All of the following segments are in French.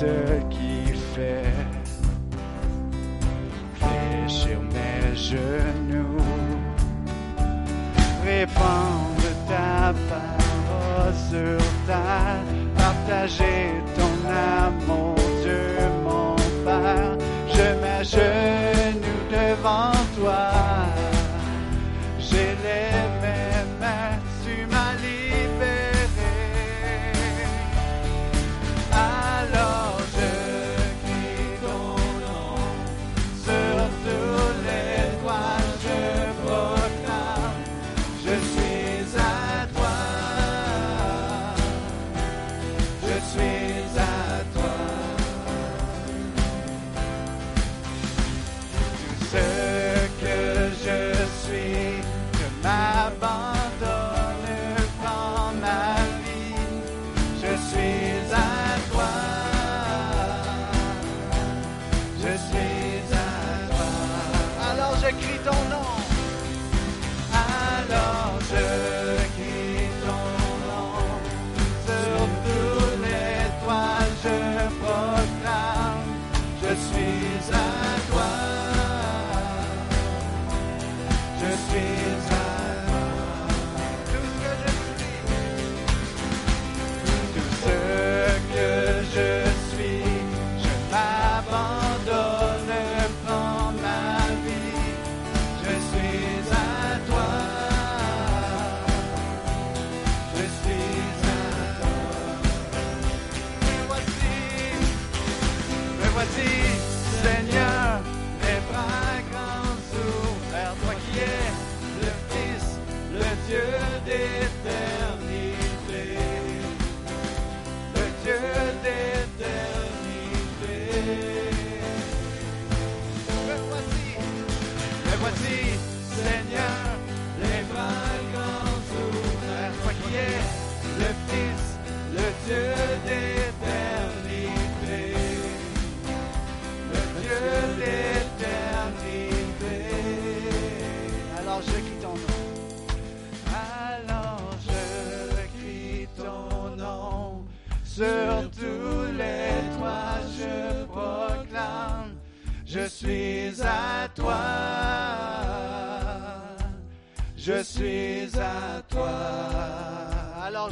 ce qu'il fait. Fais sur mes genoux, répandre ta parole sur ta, partager ton amour Dieu mon Père. Je m'achève.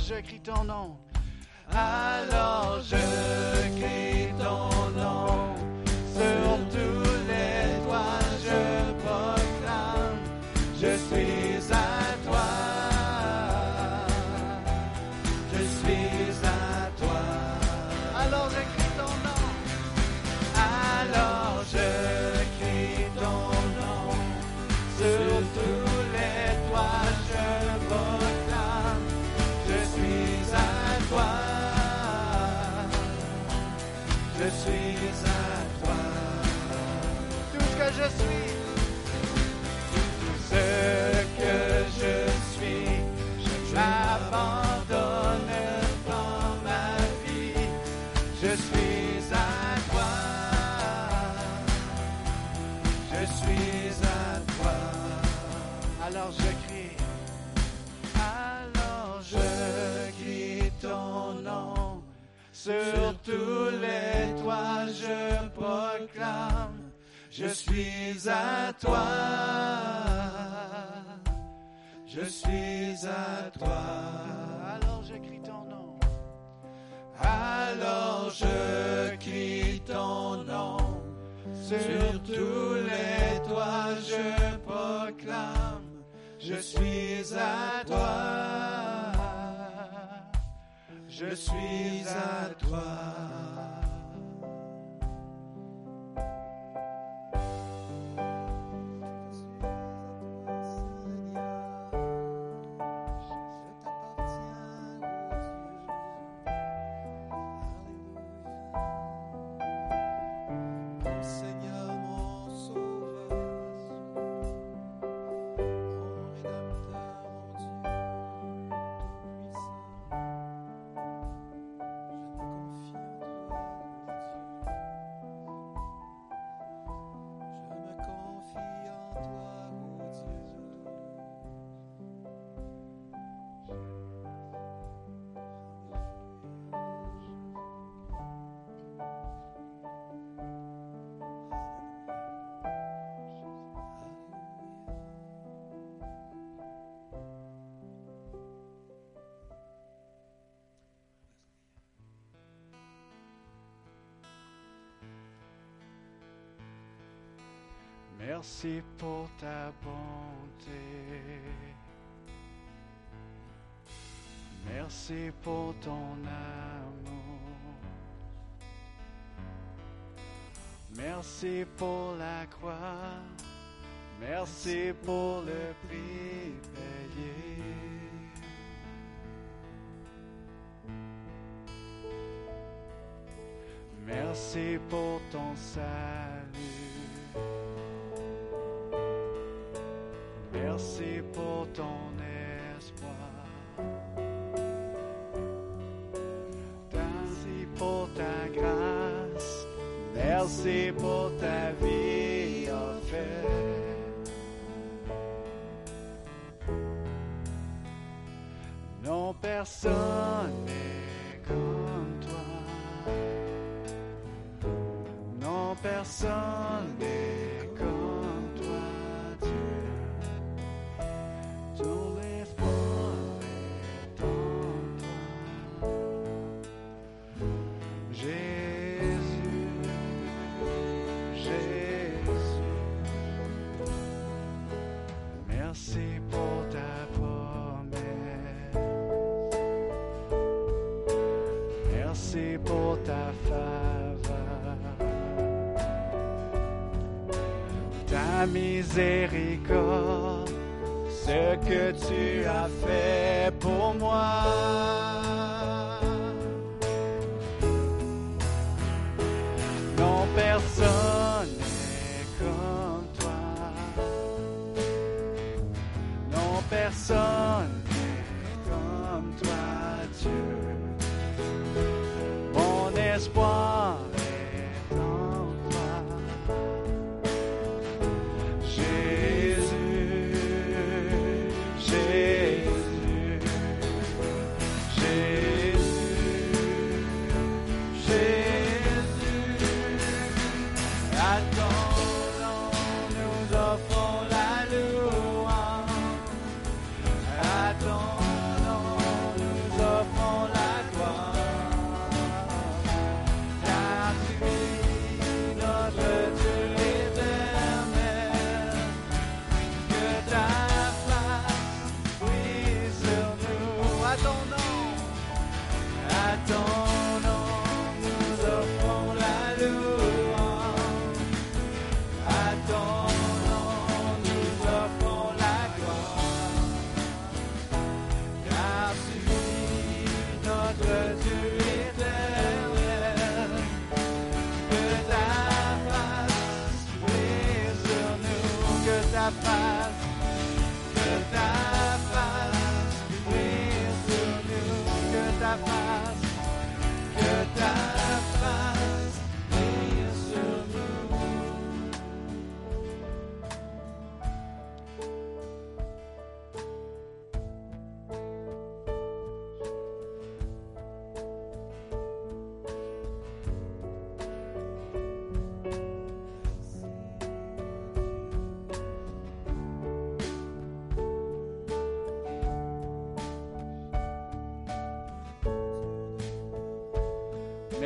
j'ai écrit ton nom. Sur tous les toits, je proclame, je suis à toi. Je suis à toi. Alors je crie ton nom. Alors je crie ton nom. Sur tous les toits, je proclame, je suis à toi je suis à toi. Merci pour ta bonté. Merci pour ton amour. Merci pour la croix. Merci pour le prix. Merci pour ton salut. Ton espoir. Merci pour ta grâce. Merci pour ta vie offerte. Non, personne n'est comme toi. Non, personne Miséricorde, ce que tu as fait pour moi. Non, personne n'est comme toi. Non, personne n'est comme toi, Dieu. Mon espoir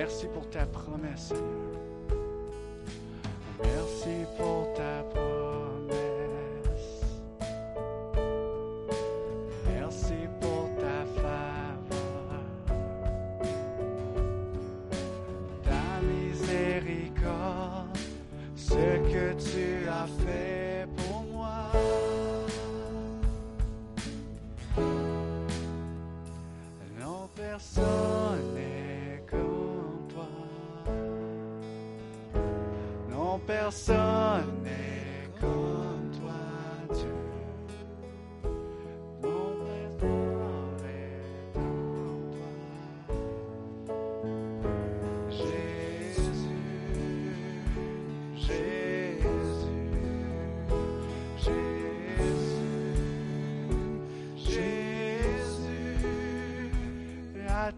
Merci pour ta promesse, Seigneur.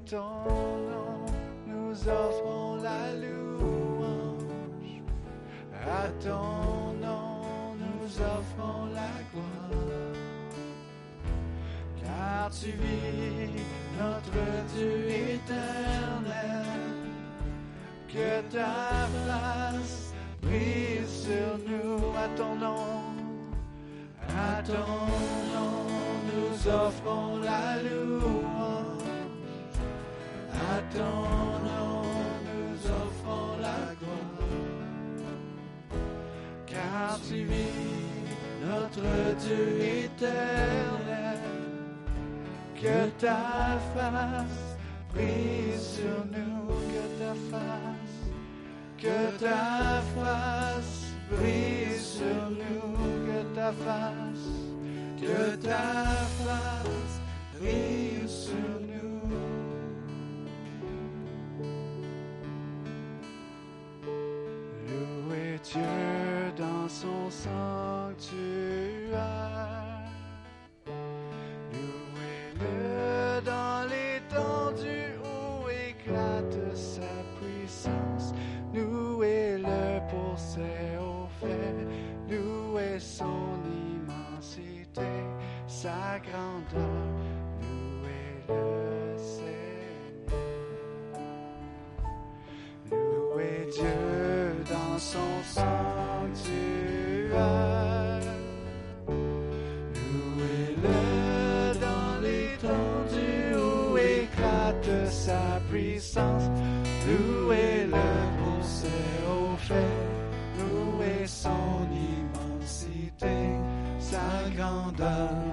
ton nom, nous offrons la louange. À ton nom, nous offrons la gloire. Car tu vis, notre Dieu éternel, que ta place brille sur nous à ton nom. À ton nom, nous offrons la louange. À ton nom, nous offrons la gloire, car tu vis, notre Dieu éternel, que ta face brise sur nous, que ta face, que ta face brise sur nous, que ta face, que ta face brise sur nous. song to puissance. Louez le pour ses hauts faits, louez son immensité, sa grandeur.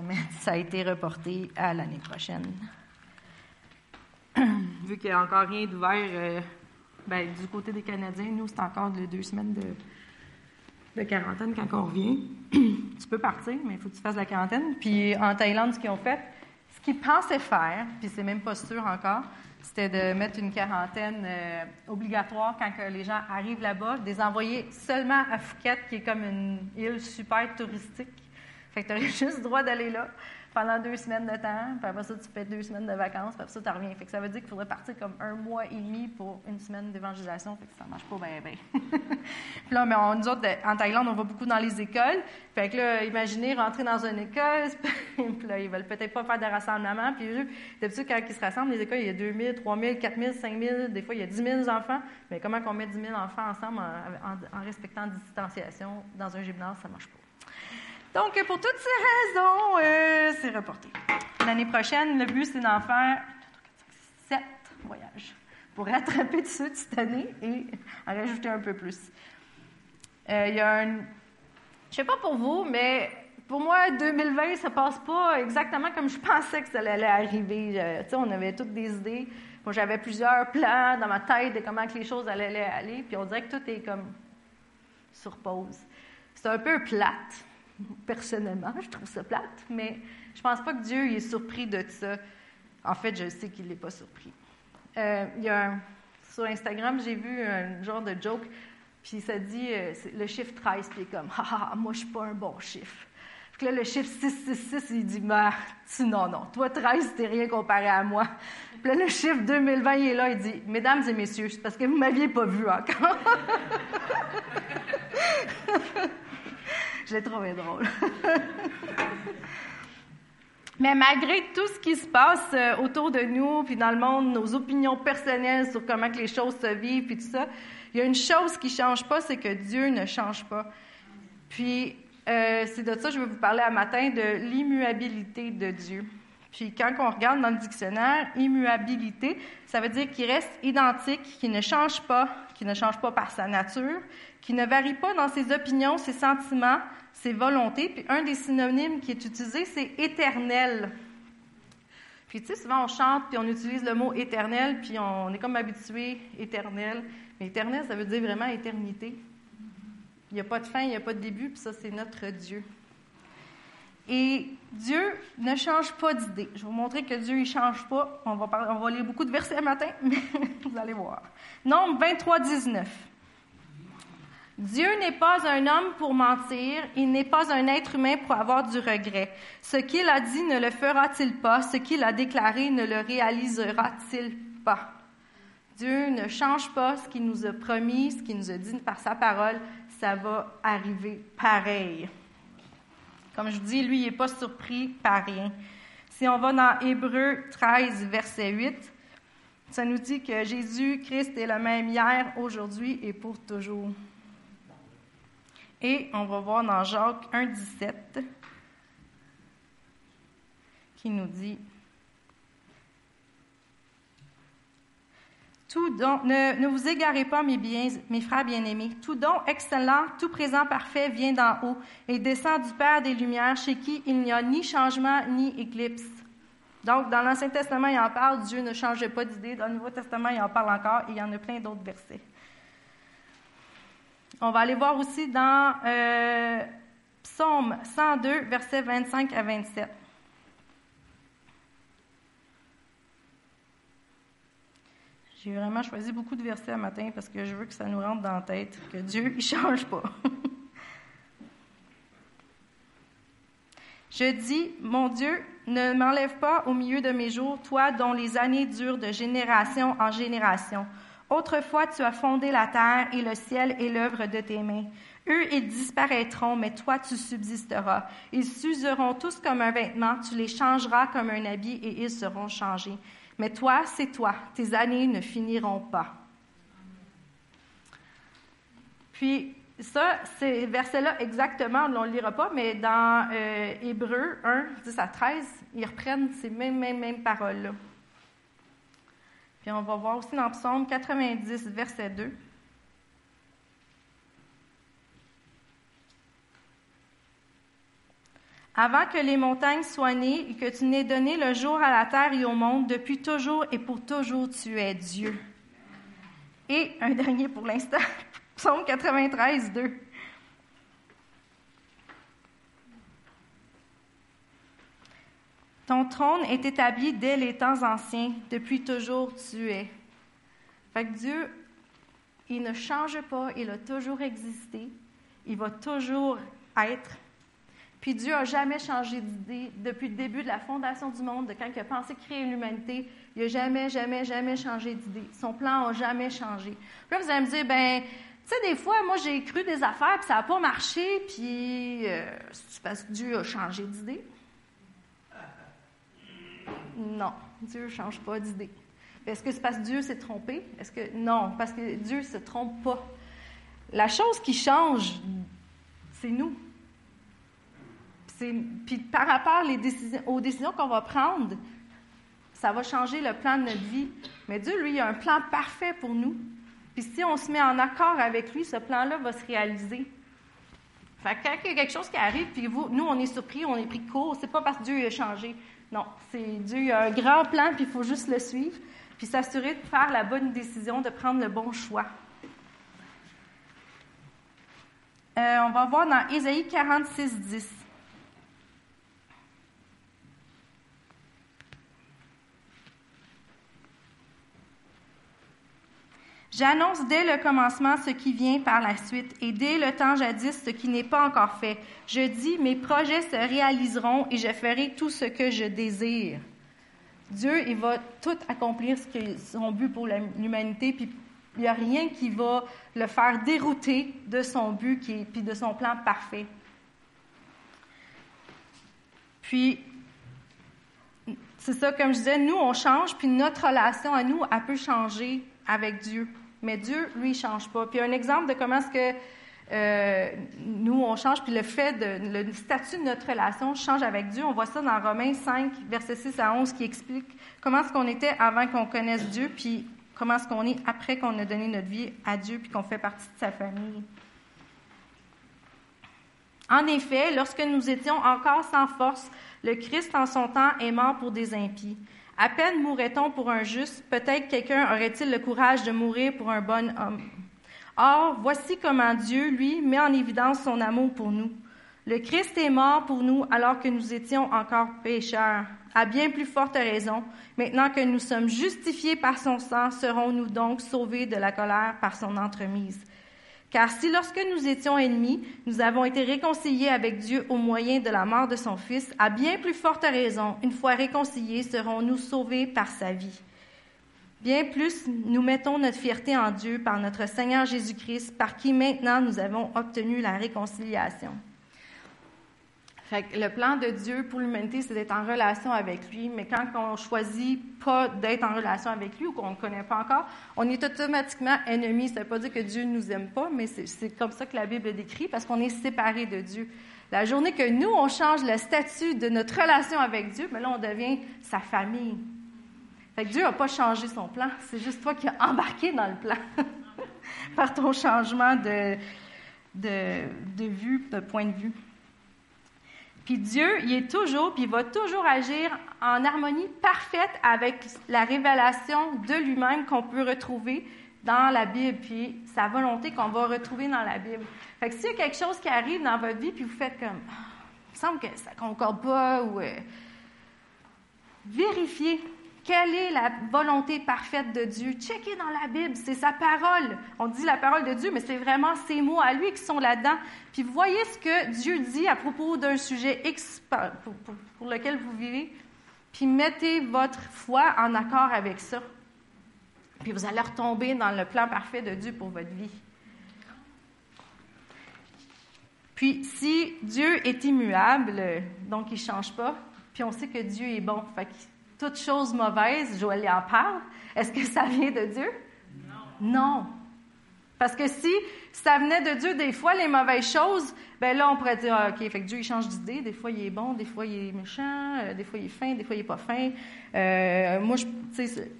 Semaine. Ça a été reporté à l'année prochaine. Vu qu'il n'y a encore rien d'ouvert euh, ben, du côté des Canadiens, nous, c'est encore de deux semaines de, de quarantaine quand on revient. tu peux partir, mais il faut que tu fasses la quarantaine. Puis en Thaïlande, ce qu'ils ont fait, ce qu'ils pensaient faire, puis c'est même pas sûr encore, c'était de mettre une quarantaine euh, obligatoire quand que les gens arrivent là-bas, de les envoyer seulement à Phuket, qui est comme une île super touristique. Fait que tu aurais juste droit d'aller là pendant deux semaines de temps, puis après ça, tu fais deux semaines de vacances, puis après ça, tu reviens. Fait que ça veut dire qu'il faudrait partir comme un mois et demi pour une semaine d'évangélisation, fait que ça marche pas bien, bien. puis là, mais on, nous autres, en Thaïlande, on va beaucoup dans les écoles. Fait que là, imaginez rentrer dans une école, puis là, ils veulent peut-être pas faire de rassemblement, puis eux, d'habitude, quand ils se rassemblent, les écoles, il y a 2000, 3000, 4000, 5000, des fois, il y a 10 000 enfants. Mais comment qu'on met 10 000 enfants ensemble en, respectant distanciation dans un gymnase, ça marche pas. Donc, pour toutes ces raisons, euh, c'est reporté. L'année prochaine, le but, c'est d'en faire sept voyages pour rattraper de ceux de cette année et en rajouter un peu plus. Euh, il y a un. Je ne sais pas pour vous, mais pour moi, 2020, ça passe pas exactement comme je pensais que ça allait arriver. Euh, on avait toutes des idées. J'avais plusieurs plans dans ma tête de comment que les choses allaient aller, puis on dirait que tout est comme sur pause. C'est un peu plate personnellement, je trouve ça plate, mais je pense pas que Dieu est surpris de ça. En fait, je sais qu'il n'est pas surpris. Euh, il y a sur Instagram, j'ai vu un genre de joke, puis ça dit euh, le chiffre 13, puis il est comme Ah, moi, je suis pas un bon chiffre. Puis là, le chiffre 666, il dit bah, Non, non, toi, 13, t'es rien comparé à moi. Puis là, le chiffre 2020, il est là, il dit Mesdames et messieurs, c'est parce que vous m'aviez pas vu encore. Je l'ai trouvé drôle. Mais malgré tout ce qui se passe euh, autour de nous, puis dans le monde, nos opinions personnelles sur comment que les choses se vivent, puis tout ça, il y a une chose qui ne change pas, c'est que Dieu ne change pas. Puis euh, c'est de ça que je vais vous parler à matin, de l'immuabilité de Dieu. Puis quand on regarde dans le dictionnaire, immuabilité, ça veut dire qu'il reste identique, qu'il ne change pas, qu'il ne change pas par sa nature, qui ne varie pas dans ses opinions, ses sentiments, ses volontés. Puis un des synonymes qui est utilisé, c'est éternel. Puis tu sais, souvent on chante, puis on utilise le mot éternel, puis on est comme habitué, éternel. Mais éternel, ça veut dire vraiment éternité. Il n'y a pas de fin, il n'y a pas de début, puis ça, c'est notre Dieu. Et Dieu ne change pas d'idée. Je vais vous montrer que Dieu ne change pas. On va, lire beaucoup de versets matin, mais vous allez voir. Nombre 23, 19. Dieu n'est pas un homme pour mentir, il n'est pas un être humain pour avoir du regret. Ce qu'il a dit ne le fera-t-il pas? Ce qu'il a déclaré ne le réalisera-t-il pas? Dieu ne change pas ce qu'il nous a promis, ce qu'il nous a dit par sa parole, ça va arriver pareil. Comme je dis, lui, il n'est pas surpris par rien. Si on va dans Hébreu 13, verset 8, ça nous dit que Jésus-Christ est le même hier, aujourd'hui et pour toujours. Et on va voir dans Jacques 1, 17 qui nous dit Ne, vous égarez pas, mes frères bien-aimés. Tout don excellent, tout présent parfait vient d'en haut et descend du Père des Lumières, chez qui il n'y a ni changement ni éclipse. Donc, dans l'Ancien Testament, il en parle, Dieu ne changeait pas d'idée. Dans le Nouveau Testament, il en parle encore et il y en a plein d'autres versets. On va aller voir aussi dans euh, Psaume 102, versets 25 à 27. J'ai vraiment choisi beaucoup de versets à matin parce que je veux que ça nous rentre dans la tête que Dieu ne change pas. je dis, mon Dieu, ne m'enlève pas au milieu de mes jours, toi dont les années durent de génération en génération. Autrefois, tu as fondé la terre et le ciel est l'œuvre de tes mains. Eux, ils disparaîtront, mais toi, tu subsisteras. Ils s'useront tous comme un vêtement, tu les changeras comme un habit et ils seront changés. Mais toi, c'est toi, tes années ne finiront pas. Puis, ça, ces versets-là, exactement, on ne le lira pas, mais dans euh, Hébreu 1, 10 à 13, ils reprennent ces mêmes, mêmes, mêmes paroles-là. Puis on va voir aussi dans Psaume 90, verset 2. Avant que les montagnes soient nées et que tu n'aies donné le jour à la terre et au monde, depuis toujours et pour toujours, tu es Dieu. Et un dernier pour l'instant, Psaume 93, 2. Ton trône est établi dès les temps anciens, depuis toujours tu es. Fait que Dieu, il ne change pas, il a toujours existé, il va toujours être. Puis Dieu n'a jamais changé d'idée depuis le début de la fondation du monde, de quand il a pensé créer l'humanité. Il n'a jamais, jamais, jamais changé d'idée. Son plan n'a jamais changé. Puis là, vous allez me dire, ben, tu sais, des fois, moi, j'ai cru des affaires, puis ça n'a pas marché, puis euh, c'est parce que Dieu a changé d'idée? Non, Dieu ne change pas d'idée. Est-ce que c'est parce que Dieu s'est trompé? Est-ce que non, parce que Dieu ne se trompe pas. La chose qui change, c'est nous. Puis par rapport aux décisions qu'on va prendre, ça va changer le plan de notre vie. Mais Dieu, lui, a un plan parfait pour nous. Puis si on se met en accord avec lui, ce plan-là va se réaliser. Fait que quand il y a quelque chose qui arrive, puis vous, nous, on est surpris, on est pris de court, c'est pas parce que Dieu a changé. Non, c'est Dieu a un grand plan, puis il faut juste le suivre, puis s'assurer de faire la bonne décision, de prendre le bon choix. Euh, on va voir dans Ésaïe 46, 10. J'annonce dès le commencement ce qui vient par la suite, et dès le temps jadis ce qui n'est pas encore fait. Je dis, mes projets se réaliseront et je ferai tout ce que je désire. Dieu, il va tout accomplir ce qui est son but pour l'humanité, puis il n'y a rien qui va le faire dérouter de son but, qui puis de son plan parfait. Puis, c'est ça, comme je disais, nous, on change, puis notre relation à nous, elle peut changer avec Dieu. Mais Dieu, lui, ne change pas. Puis un exemple de comment est-ce que euh, nous, on change, puis le fait le statut de notre relation change avec Dieu. On voit ça dans Romains 5, versets 6 à 11, qui explique comment est-ce qu'on était avant qu'on connaisse Dieu, puis comment est-ce qu'on est après qu'on a donné notre vie à Dieu, puis qu'on fait partie de sa famille. En effet, lorsque nous étions encore sans force, le Christ en son temps est mort pour des impies. À peine mourrait-on pour un juste, peut-être quelqu'un aurait-il le courage de mourir pour un bon homme. Or, voici comment Dieu, lui, met en évidence son amour pour nous. Le Christ est mort pour nous alors que nous étions encore pécheurs. À bien plus forte raison, maintenant que nous sommes justifiés par son sang, serons-nous donc sauvés de la colère par son entremise? Car si lorsque nous étions ennemis, nous avons été réconciliés avec Dieu au moyen de la mort de son Fils, à bien plus forte raison, une fois réconciliés, serons-nous sauvés par sa vie. Bien plus, nous mettons notre fierté en Dieu par notre Seigneur Jésus-Christ, par qui maintenant nous avons obtenu la réconciliation. Le plan de Dieu pour l'humanité, c'est d'être en relation avec lui, mais quand on choisit pas d'être en relation avec lui ou qu'on ne connaît pas encore, on est automatiquement ennemi. Ça ne veut pas dire que Dieu ne nous aime pas, mais c'est comme ça que la Bible décrit, parce qu'on est séparé de Dieu. La journée que nous, on change le statut de notre relation avec Dieu, mais là, on devient sa famille. Dieu n'a pas changé son plan, c'est juste toi qui as embarqué dans le plan par ton changement de, de, de vue, de point de vue. Puis Dieu, il est toujours, puis il va toujours agir en harmonie parfaite avec la révélation de lui-même qu'on peut retrouver dans la Bible, puis sa volonté qu'on va retrouver dans la Bible. Fait que s'il y a quelque chose qui arrive dans votre vie, puis vous faites comme, il me semble que ça ne concorde pas, ou euh, vérifiez quelle est la volonté parfaite de Dieu? Checkez dans la Bible, c'est sa parole. On dit la parole de Dieu, mais c'est vraiment ses mots à lui qui sont là-dedans. Puis voyez ce que Dieu dit à propos d'un sujet X pour, lequel vous vivez, puis mettez votre foi en accord avec ça. Puis vous allez retomber dans le plan parfait de Dieu pour votre vie. Puis si Dieu est immuable, donc il ne change pas, puis on sait que Dieu est bon, fait toute chose mauvaise, Joël en parle, est-ce que ça vient de Dieu? Non. Parce que si ça venait de Dieu, des fois, les mauvaises choses, ben là, on pourrait dire, OK, fait que Dieu, il change d'idée. Des fois, il est bon, des fois, il est méchant, euh, des fois, il est fin, des fois, il n'est pas fin. Euh, moi, tu sais,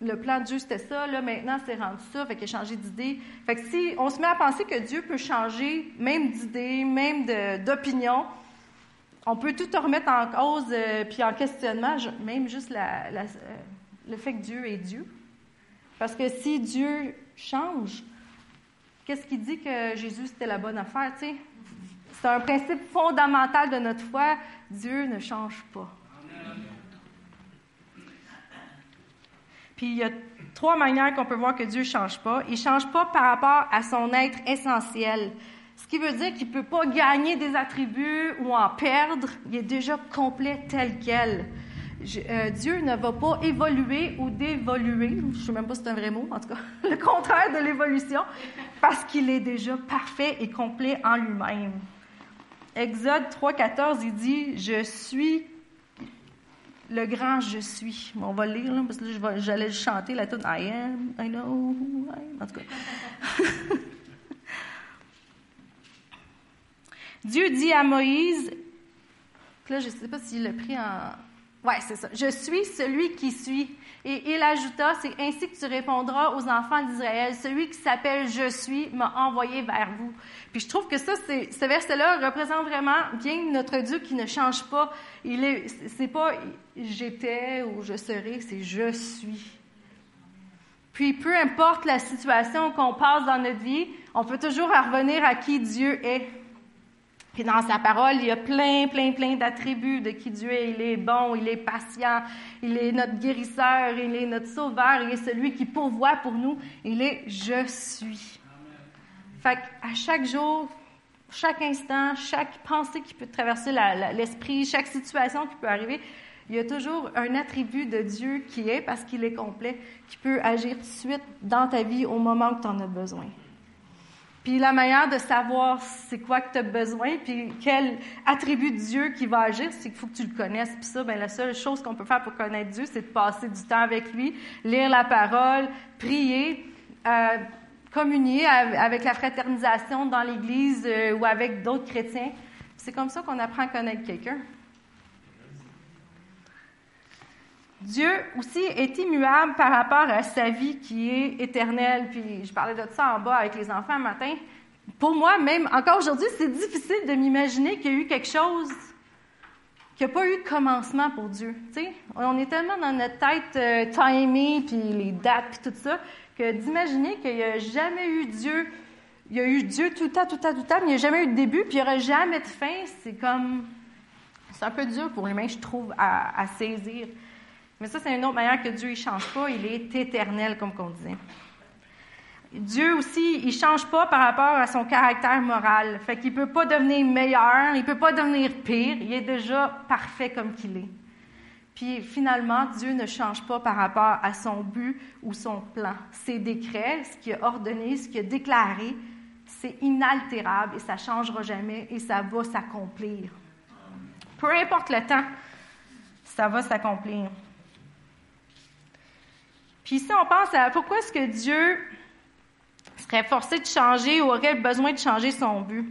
le plan de Dieu, c'était ça. Là, maintenant, c'est rendu ça. Fait qu'il a changé d'idée. Fait que si on se met à penser que Dieu peut changer, même d'idée, même d'opinion, on peut tout remettre en cause euh, puis en questionnement, même juste euh, le fait que Dieu est Dieu. Parce que si Dieu change, qu'est-ce qui dit que Jésus c'était la bonne affaire, tu sais? C'est un principe fondamental de notre foi. Dieu ne change pas. Puis il y a trois manières qu'on peut voir que Dieu ne change pas. Il ne change pas par rapport à son être essentiel. Ce qui veut dire qu'il ne peut pas gagner des attributs ou en perdre. Il est déjà complet tel quel. Euh, Dieu ne va pas évoluer ou dévoluer, je ne sais même pas si c'est un vrai mot, en tout cas, le contraire de l'évolution, parce qu'il est déjà parfait et complet en lui-même. Exode 3.14, il dit, je suis le grand je suis. On va lire, là, parce que j'allais chanter la tune I am, I know, I am. En tout cas. Dieu dit à Moïse, là, je ne sais pas s'il l'a pris en, oui, c'est ça. Je suis celui qui suis. Et il ajouta, c'est ainsi que tu répondras aux enfants d'Israël. Celui qui s'appelle Je suis m'a envoyé vers vous. Puis je trouve que ça, ce verset-là représente vraiment bien notre Dieu qui ne change pas. Il est, c'est pas j'étais ou je serai, c'est je suis. Puis peu importe la situation qu'on passe dans notre vie, on peut toujours revenir à qui Dieu est. Puis dans sa parole, il y a plein, plein, plein d'attributs de qui Dieu est. Il est bon, il est patient, il est notre guérisseur, il est notre sauveur, il est celui qui pourvoit pour nous. Il est je suis. Fait à chaque jour, chaque instant, chaque pensée qui peut traverser l'esprit, chaque situation qui peut arriver, il y a toujours un attribut de Dieu qui est, parce qu'il est complet, qui peut agir tout de suite dans ta vie au moment où tu en as besoin. Puis la manière de savoir c'est quoi que tu as besoin, puis quel attribut de Dieu qui va agir, c'est qu'il faut que tu le connaisses. Puis ça, ben la seule chose qu'on peut faire pour connaître Dieu, c'est de passer du temps avec lui, lire la parole, prier, euh, communier avec la fraternisation dans l'Église euh, ou avec d'autres chrétiens. C'est comme ça qu'on apprend à connaître quelqu'un. Dieu aussi est immuable par rapport à sa vie qui est éternelle. Puis je parlais de ça en bas avec les enfants un matin. Pour moi, même encore aujourd'hui, c'est difficile de m'imaginer qu'il y a eu quelque chose qui n'a pas eu de commencement pour Dieu. On est tellement dans notre tête euh, puis les dates, puis tout ça, que d'imaginer qu'il n'y a jamais eu Dieu, il y a eu Dieu tout le temps, tout le temps, tout le temps, mais il n'y a jamais eu de début, puis il n'y aura jamais de fin, c'est comme... C'est un peu dur pour l'humain, je trouve, à saisir. Mais ça, c'est une autre manière que Dieu ne change pas. Il est éternel, comme on disait. Dieu aussi, il ne change pas par rapport à son caractère moral. Fait qu'il ne peut pas devenir meilleur, il ne peut pas devenir pire. Il est déjà parfait comme qu'il est. Puis finalement, Dieu ne change pas par rapport à son but ou son plan. Ses décrets, ce qu'il a ordonné, ce qu'il a déclaré, c'est inaltérable et ça ne changera jamais et ça va s'accomplir. Peu importe le temps, ça va s'accomplir. Puis ici, on pense à pourquoi est-ce que Dieu serait forcé de changer ou aurait besoin de changer son but?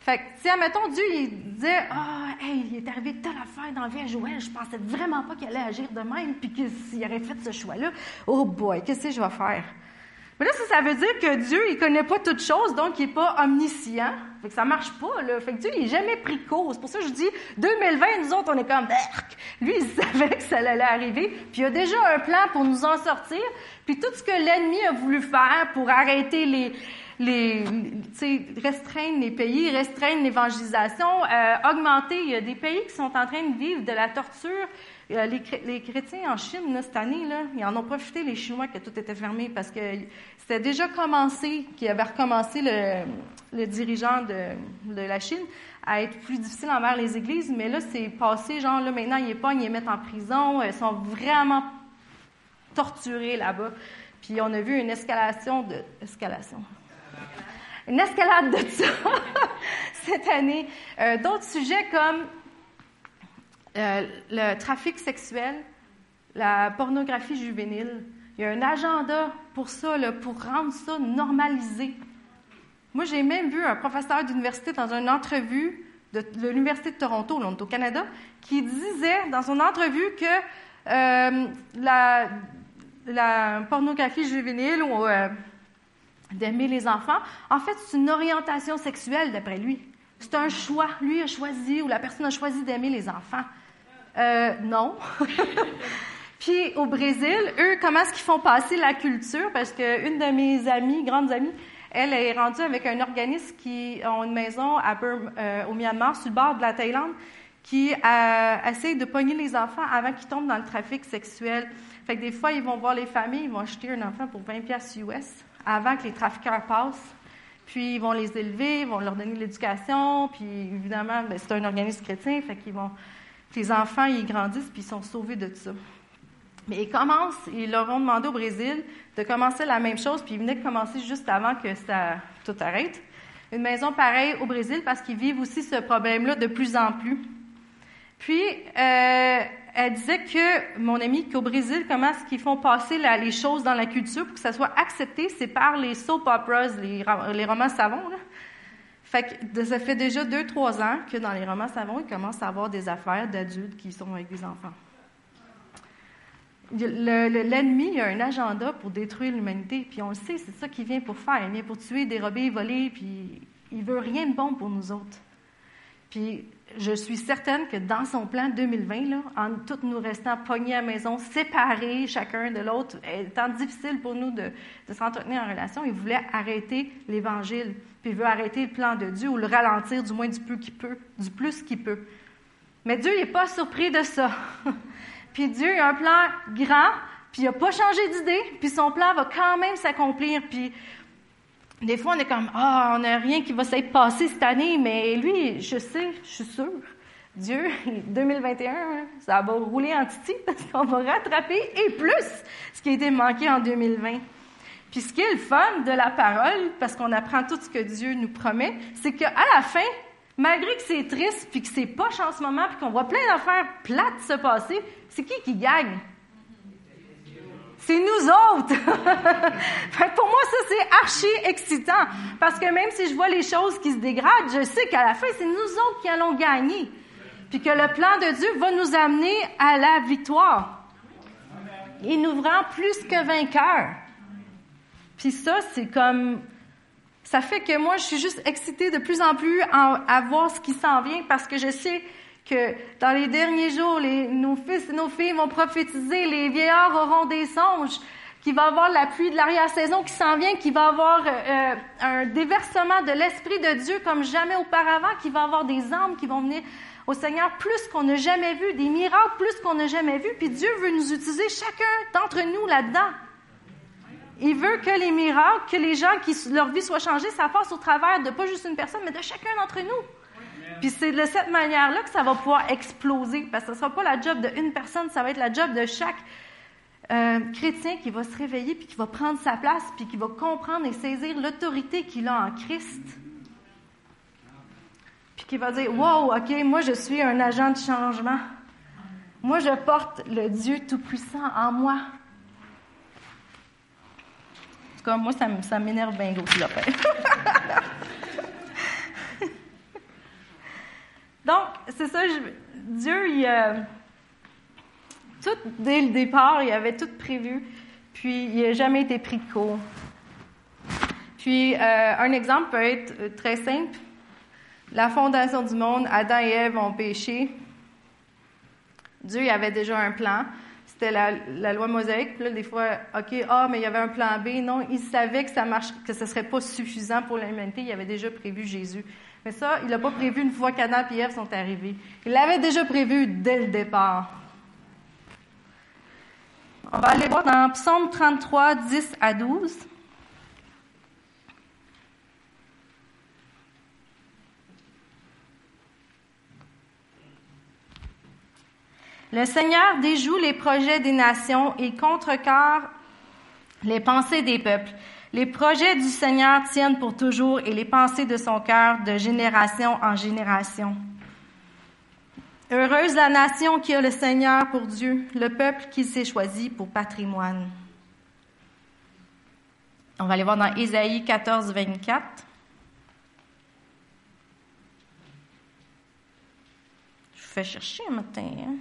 Fait que, si, admettons, Dieu, il disait, ah, il est arrivé telle affaire dans la vie Joël, je pensais vraiment pas qu'il allait agir de même, puis qu'il aurait fait ce choix-là. Oh boy, qu'est-ce que je vais faire? Mais là, ça, ça veut dire que Dieu, il connaît pas toutes choses, donc il est pas omniscient. Fait que ça marche pas, là. Fait que Dieu, il n'est jamais pris cause. Pour ça que je dis, 2020, nous autres, on est comme, lui, il savait que ça allait arriver, puis il a déjà un plan pour nous en sortir. Puis tout ce que l'ennemi a voulu faire pour arrêter les, les, restreindre les pays, restreindre l'évangélisation, euh, augmenter. Il y a des pays qui sont en train de vivre de la torture. Euh, les, chrétiens en Chine, cette année, là, ils en ont profité, les Chinois, que tout était fermé, parce que c'était déjà commencé, qu'il avait recommencé le, dirigeant de, la Chine à être plus difficile envers les églises, mais là, c'est passé, genre, là, maintenant, ils pas, ils les mettent en prison, ils sont vraiment torturés là-bas. Puis on a vu une escalation de... Escalation une escalade de ça cette année. Euh, d'autres sujets comme euh, le trafic sexuel, la pornographie juvénile. Il y a un agenda pour ça, pour rendre ça normalisé. Moi, j'ai même vu un professeur d'université dans une entrevue de, l'Université de Toronto, là, au Canada, qui disait dans son entrevue que euh, la, pornographie juvénile d'aimer les enfants. En fait, c'est une orientation sexuelle, d'après lui. C'est un choix. Lui a choisi ou la personne a choisi d'aimer les enfants. Euh, non. Puis au Brésil, eux, comment est-ce qu'ils font passer la culture? Parce qu'une de mes amies, grandes amies, elle est rendue avec un organisme qui a une maison à euh, au Myanmar, sur le bord de la Thaïlande, qui euh, de pogner les enfants avant qu'ils tombent dans le trafic sexuel. Fait que des fois, ils vont voir les familles, ils vont acheter un enfant pour 20 pièces US avant que les trafiqueurs passent. Puis ils vont les élever, ils vont leur donner l'éducation. Puis évidemment, ben, c'est un organisme chrétien, fait qu'ils vont, les enfants, ils grandissent puis ils sont sauvés de ça. Mais ils commencent, ils leur ont demandé au Brésil de commencer la même chose, puis ils venaient de commencer juste avant que ça tout arrête. Une maison pareille au Brésil parce qu'ils vivent aussi ce problème-là de plus en plus. Puis, euh, elle disait que, mon ami, qu'au Brésil, comment est-ce qu'ils font passer les choses dans la culture pour que ça soit accepté, c'est par les soap operas, les, les romans savons. Là. Fait que ça fait déjà deux, trois ans que dans les romans savons, ils commencent à avoir des affaires d'adultes qui sont avec des enfants. L'ennemi a un agenda pour détruire l'humanité, puis on le sait, c'est ça qu'il vient pour faire. Il vient pour tuer, dérober, voler, puis il veut rien de bon pour nous autres. Puis je suis certaine que dans son plan 2020, là, en tout nous restant pognés à la maison, séparés chacun de l'autre, étant difficile pour nous de, de s'entretenir en relation, il voulait arrêter l'Évangile, puis il veut arrêter le plan de Dieu ou le ralentir du moins du peu qu'il peut, du plus qu'il peut. Mais Dieu n'est pas surpris de ça. puis Dieu a un plan grand, puis il n'a pas changé d'idée, puis son plan va quand même s'accomplir. Puis des fois, on est comme, ah, on n'a rien qui va s'être passé cette année, mais lui, je sais, je suis sûre. Dieu, 2021, ça va rouler en titi parce qu'on va rattraper et plus ce qui a été manqué en 2020. Puis ce qui est le fun de la parole, parce qu'on apprend tout ce que Dieu nous promet, c'est qu'à la fin, malgré que c'est triste, puis que c'est poche en ce moment, puis qu'on voit plein d'affaires plates se passer, c'est qui qui gagne? C'est nous autres. pour moi, ça, c'est archi excitant. Parce que même si je vois les choses qui se dégradent, je sais qu'à la fin, c'est nous autres qui allons gagner. Puis que le plan de Dieu va nous amener à la victoire. Il nous rend plus que vainqueurs. Puis ça, c'est comme... Ça fait que moi, je suis juste excitée de plus en plus à voir ce qui s'en vient parce que je sais que dans les derniers jours, nos fils et nos filles vont prophétiser, les vieillards auront des songes, qu'il va y avoir la pluie de l'arrière-saison qui s'en vient, qu'il va y avoir euh, un déversement de l'Esprit de Dieu comme jamais auparavant, qu'il va y avoir des âmes qui vont venir au Seigneur plus qu'on n'a jamais vu, des miracles plus qu'on n'a jamais vu, puis Dieu veut nous utiliser chacun d'entre nous là-dedans. Il veut que les miracles, que les gens qui leur vie soit changée, ça passe au travers de pas juste une personne, mais de chacun d'entre nous. Puis c'est de cette manière-là que ça va pouvoir exploser, parce que ce ne sera pas la job d'une personne, ça va être la job de chaque euh, chrétien qui va se réveiller, puis qui va prendre sa place, puis qui va comprendre et saisir l'autorité qu'il a en Christ. Puis qui va dire, wow, OK, moi je suis un agent de changement. Moi je porte le Dieu Tout-Puissant en moi. En tout cas, moi ça, m'énerve bien gros, là. Donc, c'est ça, Dieu, il, euh, tout dès le départ, il avait tout prévu, puis il n'a jamais été pris de court. Puis, euh, un exemple peut être euh, très simple. La fondation du monde, Adam et Ève ont péché. Dieu il avait déjà un plan. C'était la, loi mosaïque. Puis là, des fois, OK, ah, mais il y avait un plan B. Non, il savait que ça marche, que ce ne serait pas suffisant pour l'humanité. Il avait déjà prévu Jésus. Mais ça, il n'a pas prévu une fois qu'Adam et Ève sont arrivés. Il l'avait déjà prévu dès le départ. On va aller voir dans Psaume 33, 10 à 12. Le Seigneur déjoue les projets des nations et contrecarre les pensées des peuples. Les projets du Seigneur tiennent pour toujours et les pensées de son cœur de génération en génération. Heureuse la nation qui a le Seigneur pour Dieu, le peuple qui s'est choisi pour patrimoine. On va aller voir dans Ésaïe 14, 24. Je vous fais chercher un matin. Hein?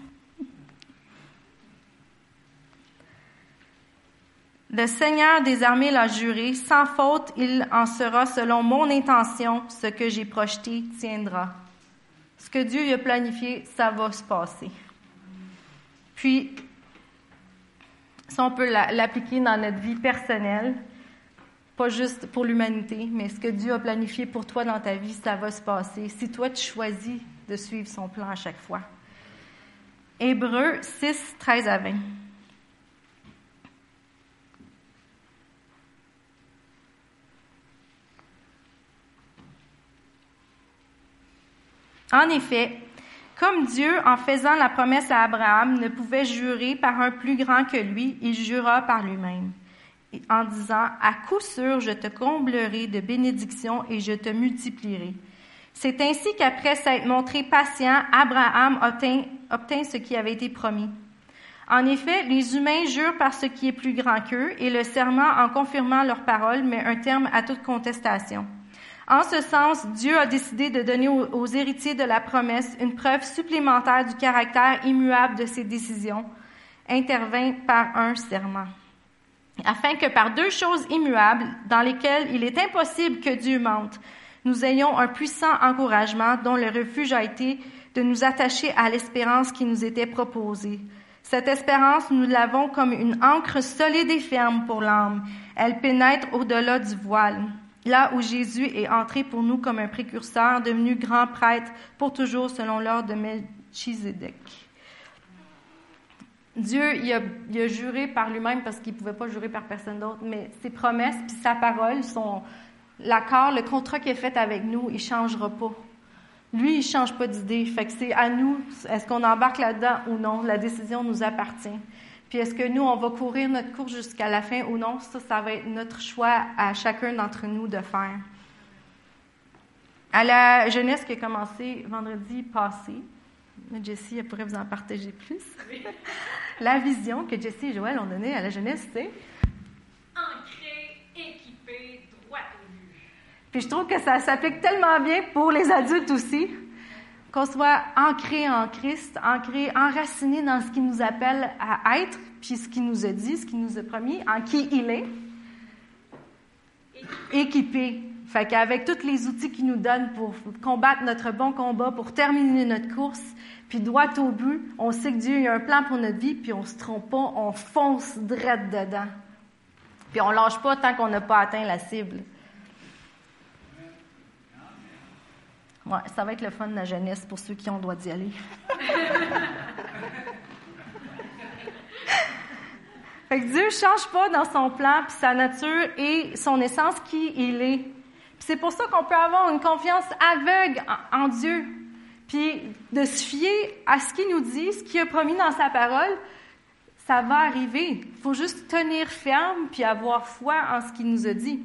Le Seigneur des armées l'a juré, sans faute il en sera selon mon intention, ce que j'ai projeté tiendra. Ce que Dieu a planifié, ça va se passer. Puis, si on peut l'appliquer dans notre vie personnelle, pas juste pour l'humanité, mais ce que Dieu a planifié pour toi dans ta vie, ça va se passer. Si toi, tu choisis de suivre son plan à chaque fois. Hébreu 6, 13 à 20. En effet, comme Dieu, en faisant la promesse à Abraham, ne pouvait jurer par un plus grand que lui, il jura par lui-même, en disant, À coup sûr, je te comblerai de bénédictions et je te multiplierai. C'est ainsi qu'après s'être montré patient, Abraham obtint, ce qui avait été promis. En effet, les humains jurent par ce qui est plus grand qu'eux, et le serment, en confirmant leur parole, met un terme à toute contestation. En ce sens, Dieu a décidé de donner aux, héritiers de la promesse une preuve supplémentaire du caractère immuable de ses décisions, intervint par un serment, afin que par deux choses immuables, dans lesquelles il est impossible que Dieu mente, nous ayons un puissant encouragement dont le refuge a été de nous attacher à l'espérance qui nous était proposée. Cette espérance, nous l'avons comme une encre solide et ferme pour l'âme. Elle pénètre au-delà du voile là où Jésus est entré pour nous comme un précurseur, devenu grand prêtre pour toujours selon l'ordre de Melchizedek. Dieu, il a, juré par lui-même parce qu'il ne pouvait pas jurer par personne d'autre, mais ses promesses puis sa parole, sont l'accord, le contrat qu'il a fait avec nous, il ne changera pas. Lui, il ne change pas d'idée. Fait que c'est à nous, est-ce qu'on embarque là-dedans ou non? La décision nous appartient. Puis est-ce que nous, on va courir notre course jusqu'à la fin ou non? Ça, ça va être notre choix à chacun d'entre nous de faire. À la jeunesse qui a commencé vendredi passé, Jessie, elle pourrait vous en partager plus. la vision que Jessie et Joël ont donnée à la jeunesse, c'est ancré, équipé, droit au but. Puis je trouve que ça s'applique tellement bien pour les adultes aussi qu'on soit ancré en Christ, ancré, enraciné dans ce qui nous appelle à être, puis ce qu'il nous a dit, ce qu'il nous a promis, en qui il est, équipé. Fait qu'avec tous les outils qu'il nous donne pour combattre notre bon combat, pour terminer notre course, puis droit au but, on sait que Dieu a un plan pour notre vie, puis on se trompe pas, on fonce droit dedans. Puis on lâche pas tant qu'on n'a pas atteint la cible. Ouais, ça va être le fun de la jeunesse pour ceux qui ont le droit d'y aller. fait que Dieu ne change pas dans son plan, puis sa nature et son essence qui il est. c'est pour ça qu'on peut avoir une confiance aveugle en, Dieu, puis de se fier à ce qu'il nous dit, ce qu'il a promis dans sa parole, ça va arriver. Il faut juste tenir ferme puis avoir foi en ce qu'il nous a dit.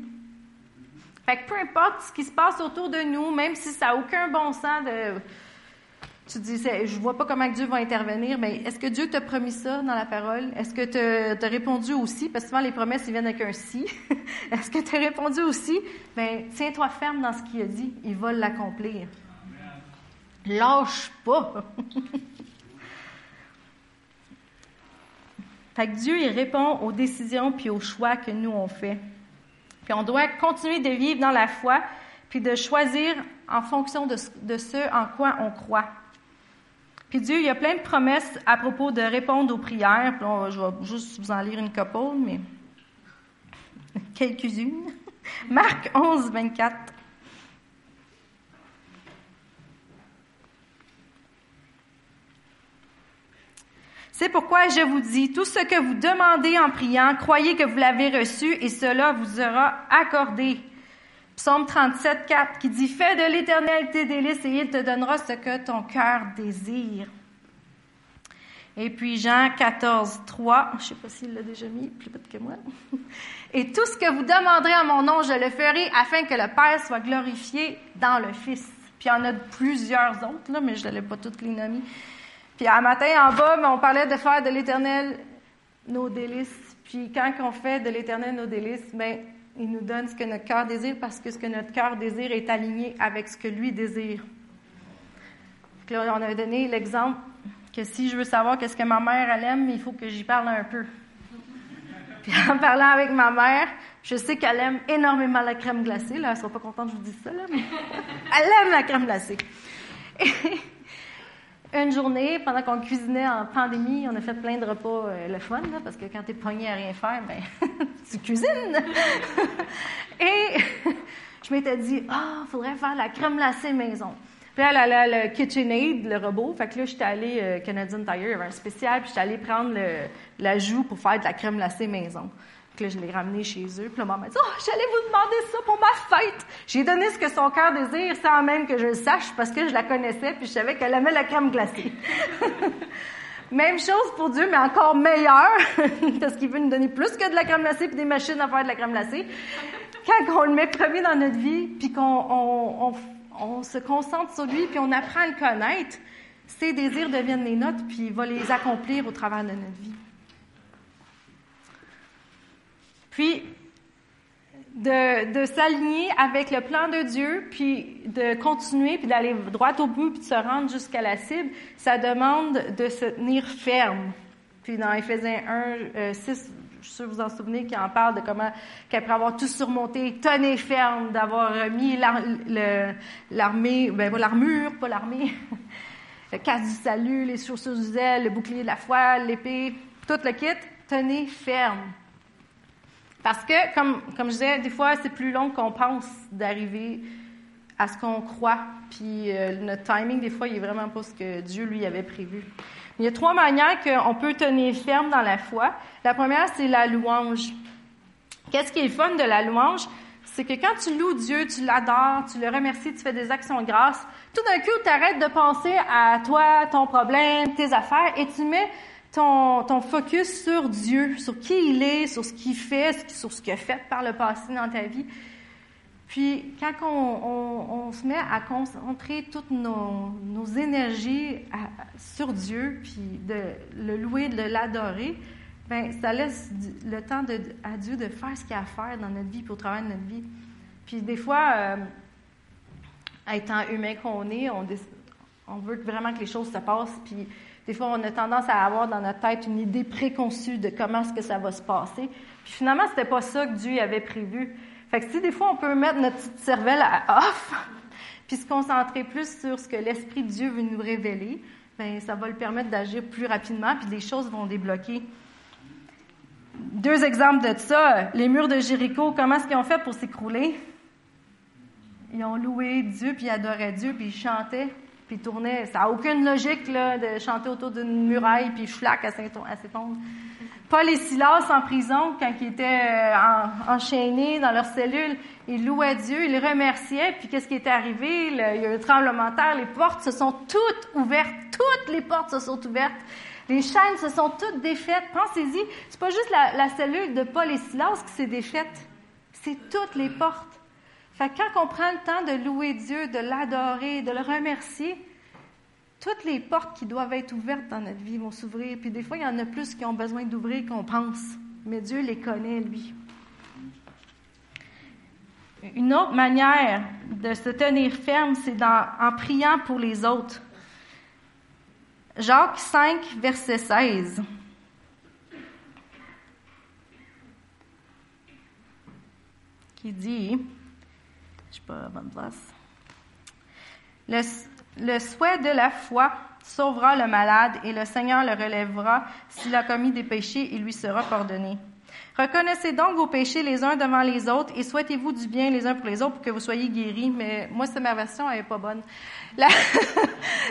Fait que peu importe ce qui se passe autour de nous, même si ça n'a aucun bon sens de. Tu dis, je vois pas comment Dieu va intervenir, mais est-ce que Dieu t'a promis ça dans la parole? Est-ce que tu as répondu aussi? Parce que souvent, les promesses, ils viennent avec un si. est-ce que tu as répondu aussi? Bien, tiens-toi ferme dans ce qu'il a dit. Il va l'accomplir. Lâche pas. fait que Dieu, il répond aux décisions puis aux choix que nous, on fait. Puis on doit continuer de vivre dans la foi, puis de choisir en fonction de, ce en quoi on croit. Puis Dieu, il y a plein de promesses à propos de répondre aux prières. je vais juste vous en lire une couple, mais quelques-unes. Marc 11, 24. C'est pourquoi je vous dis, tout ce que vous demandez en priant, croyez que vous l'avez reçu et cela vous sera accordé. Psaume 37, 4 qui dit, Fais de l'éternel tes délices et il te donnera ce que ton cœur désire. Et puis Jean 14, 3, je ne sais pas s'il l'a déjà mis, plus vite que moi. Et tout ce que vous demanderez en mon nom, je le ferai afin que le Père soit glorifié dans le Fils. Puis il y en a plusieurs autres, là, mais je ne l'ai pas toutes les nommer. Puis un matin, en bas, on parlait de faire de l'Éternel nos délices. Puis quand on fait de l'Éternel nos délices, bien, il nous donne ce que notre cœur désire parce que ce que notre cœur désire est aligné avec ce que lui désire. là, on a donné l'exemple que si je veux savoir qu'est-ce que ma mère elle aime, il faut que j'y parle un peu. Puis en parlant avec ma mère, je sais qu'elle aime énormément la crème glacée. Là, elle sera pas contente que je vous dise ça, là, mais elle aime la crème glacée. Et une journée, pendant qu'on cuisinait en pandémie, on a fait plein de repas euh, le fun, là, parce que quand t'es pogné à rien faire, ben, tu cuisines. Et je m'étais dit, ah, faudrait faire la crème glacée maison. Puis elle allait le KitchenAid, le robot. Fait que là, j'étais allée euh, Canadian Tire, il y avait un spécial, puis j'étais allée prendre le, l'ajout pour faire de la crème glacée maison. Puis là, je l'ai ramené chez eux. Puis là, maman m'a dit, oh, j'allais vous demander ça pour ma fête. J'ai donné ce que son cœur désire sans même que je le sache parce que je la connaissais puis je savais qu'elle aimait la crème glacée. même chose pour Dieu, mais encore meilleur parce qu'il veut nous donner plus que de la crème glacée puis des machines à faire de la crème glacée. Quand on le met premier dans notre vie puis qu'on on, on, on se concentre sur lui puis on apprend à le connaître, ses désirs deviennent les nôtres puis il va les accomplir au travers de notre vie. Puis, de, de s'aligner avec le plan de Dieu, puis de continuer, puis d'aller droit au but, puis de se rendre jusqu'à la cible, ça demande de se tenir ferme. Puis dans Éphésiens 1, euh, 6, je suis sûre que vous en souvenez, qui en parle de comment, qu'après avoir tout surmonté, tenez ferme, d'avoir mis l'armée, ben pas l'armure, pas l'armée, le casque du salut, les chaussures du zèle, le bouclier de la foi, l'épée, tout le kit, tenez ferme. Parce que, comme, comme je disais, des fois, c'est plus long qu'on pense d'arriver à ce qu'on croit. Puis euh, notre timing, des fois, il est vraiment pas ce que Dieu lui avait prévu. Il y a trois manières qu'on peut tenir ferme dans la foi. La première, c'est la louange. Qu'est-ce qui est fun de la louange? C'est que quand tu loues Dieu, tu l'adores, tu le remercies, tu fais des actions de grâce, tout d'un coup, tu arrêtes de penser à toi, ton problème, tes affaires, et tu mets ton, focus sur Dieu, sur qui il est, sur ce qu'il fait, sur ce qu'il a fait par le passé dans ta vie. Puis, quand on, se met à concentrer toutes nos, énergies sur Dieu, puis de le louer, de l'adorer, ben ça laisse le temps de, à Dieu de faire ce qu'il a à faire dans notre vie, pour travailler notre vie. Puis, des fois, euh, étant humain qu'on est, on, on veut vraiment que les choses se passent, puis des fois, on a tendance à avoir dans notre tête une idée préconçue de comment est-ce que ça va se passer. Puis finalement, c'était pas ça que Dieu avait prévu. Fait que si des fois, on peut mettre notre petite cervelle à off, puis se concentrer plus sur ce que l'Esprit de Dieu veut nous révéler, bien, ça va le permettre d'agir plus rapidement, puis les choses vont débloquer. Deux exemples de ça. Les murs de Jéricho, comment est-ce qu'ils ont fait pour s'écrouler? Ils ont loué Dieu, puis ils adoraient Dieu, puis ils chantaient puis tournait. Ça n'a aucune logique là, de chanter autour d'une muraille puis flac à s'étendre. Paul et Silas en prison, quand ils étaient euh, enchaînés dans leur cellule, ils louaient Dieu, ils remerciaient, puis qu'est-ce qui était arrivé? il y a eu un tremblement de terre, les portes se sont toutes ouvertes, toutes les portes se sont ouvertes, les chaînes se sont toutes défaites. Pensez-y, c'est pas juste la, la cellule de Paul et Silas qui s'est défaite, c'est toutes les portes. Quand on prend le temps de louer Dieu, de l'adorer, de le remercier, toutes les portes qui doivent être ouvertes dans notre vie vont s'ouvrir. Puis des fois, il y en a plus qui ont besoin d'ouvrir qu'on pense. Mais Dieu les connaît, lui. Une autre manière de se tenir ferme, c'est en priant pour les autres. Jacques 5, verset 16. Qui dit, Le, souhait de la foi sauvera le malade et le Seigneur le relèvera s'il a commis des péchés il lui sera pardonné. Reconnaissez donc vos péchés les uns devant les autres et souhaitez-vous du bien les uns pour les autres pour que vous soyez guéris. Mais moi, c'est ma version, elle est pas bonne.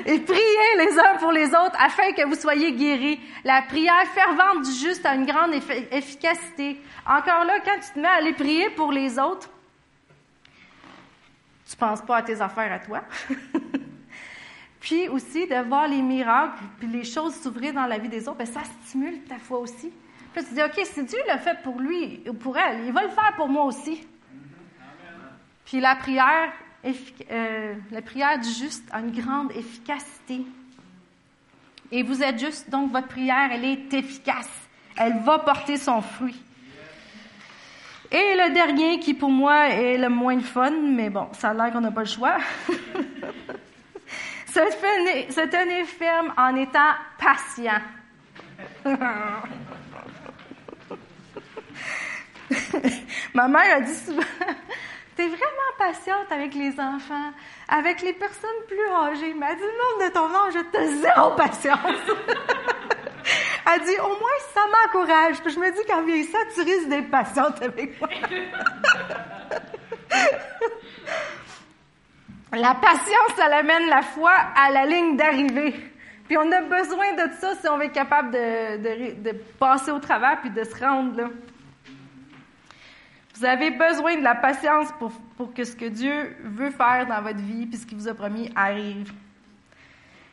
Et priez les uns pour les autres afin que vous soyez guéris. La prière fervente du juste a une grande efficacité. Encore là, quand tu te mets à aller prier pour les autres, tu penses pas à tes affaires à toi. puis aussi de voir les miracles, puis les choses s'ouvrir dans la vie des autres, bien, ça stimule ta foi aussi. Puis tu dis, OK, si Dieu le fait pour lui ou pour elle, il va le faire pour moi aussi. Puis la prière, euh, la prière du juste a une grande efficacité. Et vous êtes juste, donc votre prière, elle est efficace. Elle va porter son fruit. Et le dernier qui pour moi est le moins fun, mais bon, ça a l'air qu'on n'a pas le choix. se, tenir, ferme en étant patient. Ma mère a dit souvent, t'es vraiment patiente avec les enfants, avec les personnes plus âgées. Mais elle dit, monde de ton âge, je te zéro patience. elle dit, au moins, ça m'encourage. Puis je me dis qu'en vieillissant, tu risques d'être patiente avec moi. la patience, ça amène la foi à la ligne d'arrivée. Puis on a besoin de ça si on veut être capable de, de, de passer au travers puis de se rendre là. Vous avez besoin de la patience pour, pour que ce que Dieu veut faire dans votre vie puis ce qu'il vous a promis arrive.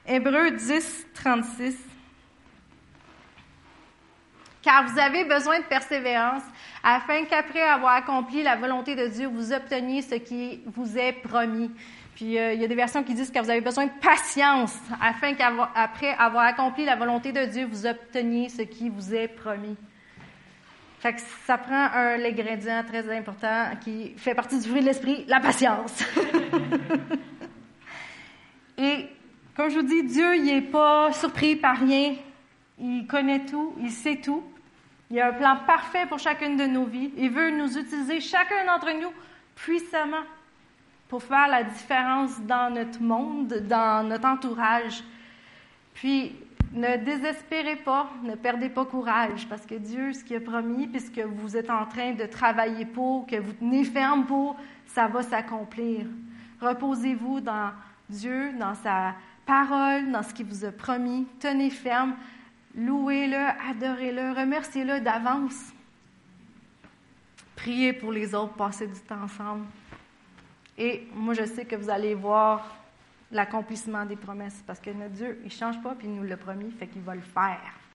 Hébreu 10, 36. Car vous avez besoin de persévérance afin qu'après avoir accompli la volonté de Dieu, vous obteniez ce qui vous est promis. Puis euh, il y a des versions qui disent que vous avez besoin de patience afin qu'après avoir accompli la volonté de Dieu, vous obteniez ce qui vous est promis. Fait que ça prend un ingrédient très important qui fait partie du fruit de l'esprit, la patience. Et comme je vous dis, Dieu, n'est pas surpris par rien. Il connaît tout, il sait tout. Il a un plan parfait pour chacune de nos vies. Il veut nous utiliser, chacun d'entre nous, puissamment pour faire la différence dans notre monde, dans notre entourage. Puis, ne désespérez pas, ne perdez pas courage, parce que Dieu, ce qu'il a promis, puisque vous êtes en train de travailler pour, que vous tenez ferme pour, ça va s'accomplir. Reposez-vous dans Dieu, dans sa parole, dans ce qu'il vous a promis. Tenez ferme, louez-le, adorez-le, remerciez-le d'avance. Priez pour les autres, passez du temps ensemble. Et moi, je sais que vous allez voir l'accomplissement des promesses parce que notre Dieu, il ne change pas puis il nous l'a promis, fait qu'il va le faire.